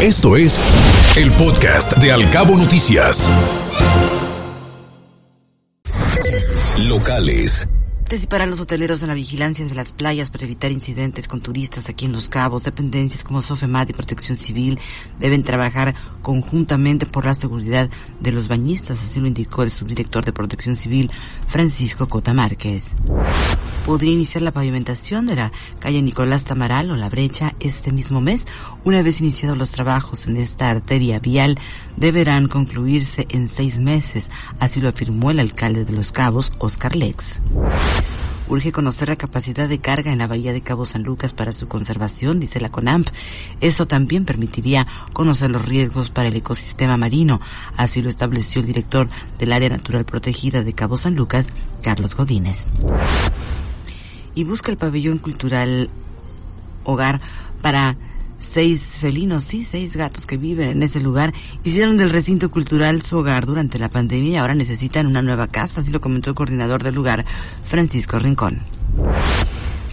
Esto es el podcast de Alcabo Noticias. Locales. Participarán los hoteleros en la vigilancia de las playas para evitar incidentes con turistas aquí en Los Cabos. Dependencias como Sofemat y Protección Civil deben trabajar conjuntamente por la seguridad de los bañistas, así lo indicó el subdirector de Protección Civil, Francisco Cota Márquez. Podría iniciar la pavimentación de la calle Nicolás Tamaral o La Brecha este mismo mes. Una vez iniciados los trabajos en esta arteria vial, deberán concluirse en seis meses, así lo afirmó el alcalde de Los Cabos, Oscar Lex. Urge conocer la capacidad de carga en la bahía de Cabo San Lucas para su conservación, dice la CONAMP. Eso también permitiría conocer los riesgos para el ecosistema marino. Así lo estableció el director del área natural protegida de Cabo San Lucas, Carlos Godínez. Y busca el pabellón cultural hogar para seis felinos, sí, seis gatos que viven en ese lugar, hicieron del recinto cultural su hogar durante la pandemia y ahora necesitan una nueva casa, así lo comentó el coordinador del lugar, Francisco Rincón.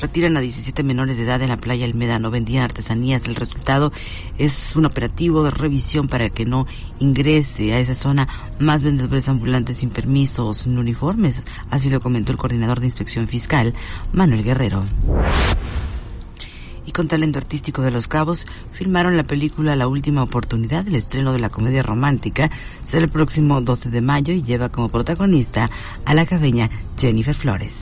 Retiran a 17 menores de edad en la playa Almeda, no vendían artesanías. El resultado es un operativo de revisión para que no ingrese a esa zona más vendedores ambulantes sin permiso o sin uniformes. Así lo comentó el coordinador de inspección fiscal, Manuel Guerrero y con talento artístico de Los Cabos filmaron la película La Última Oportunidad, el estreno de la comedia romántica, será el próximo 12 de mayo y lleva como protagonista a la cabeña Jennifer Flores.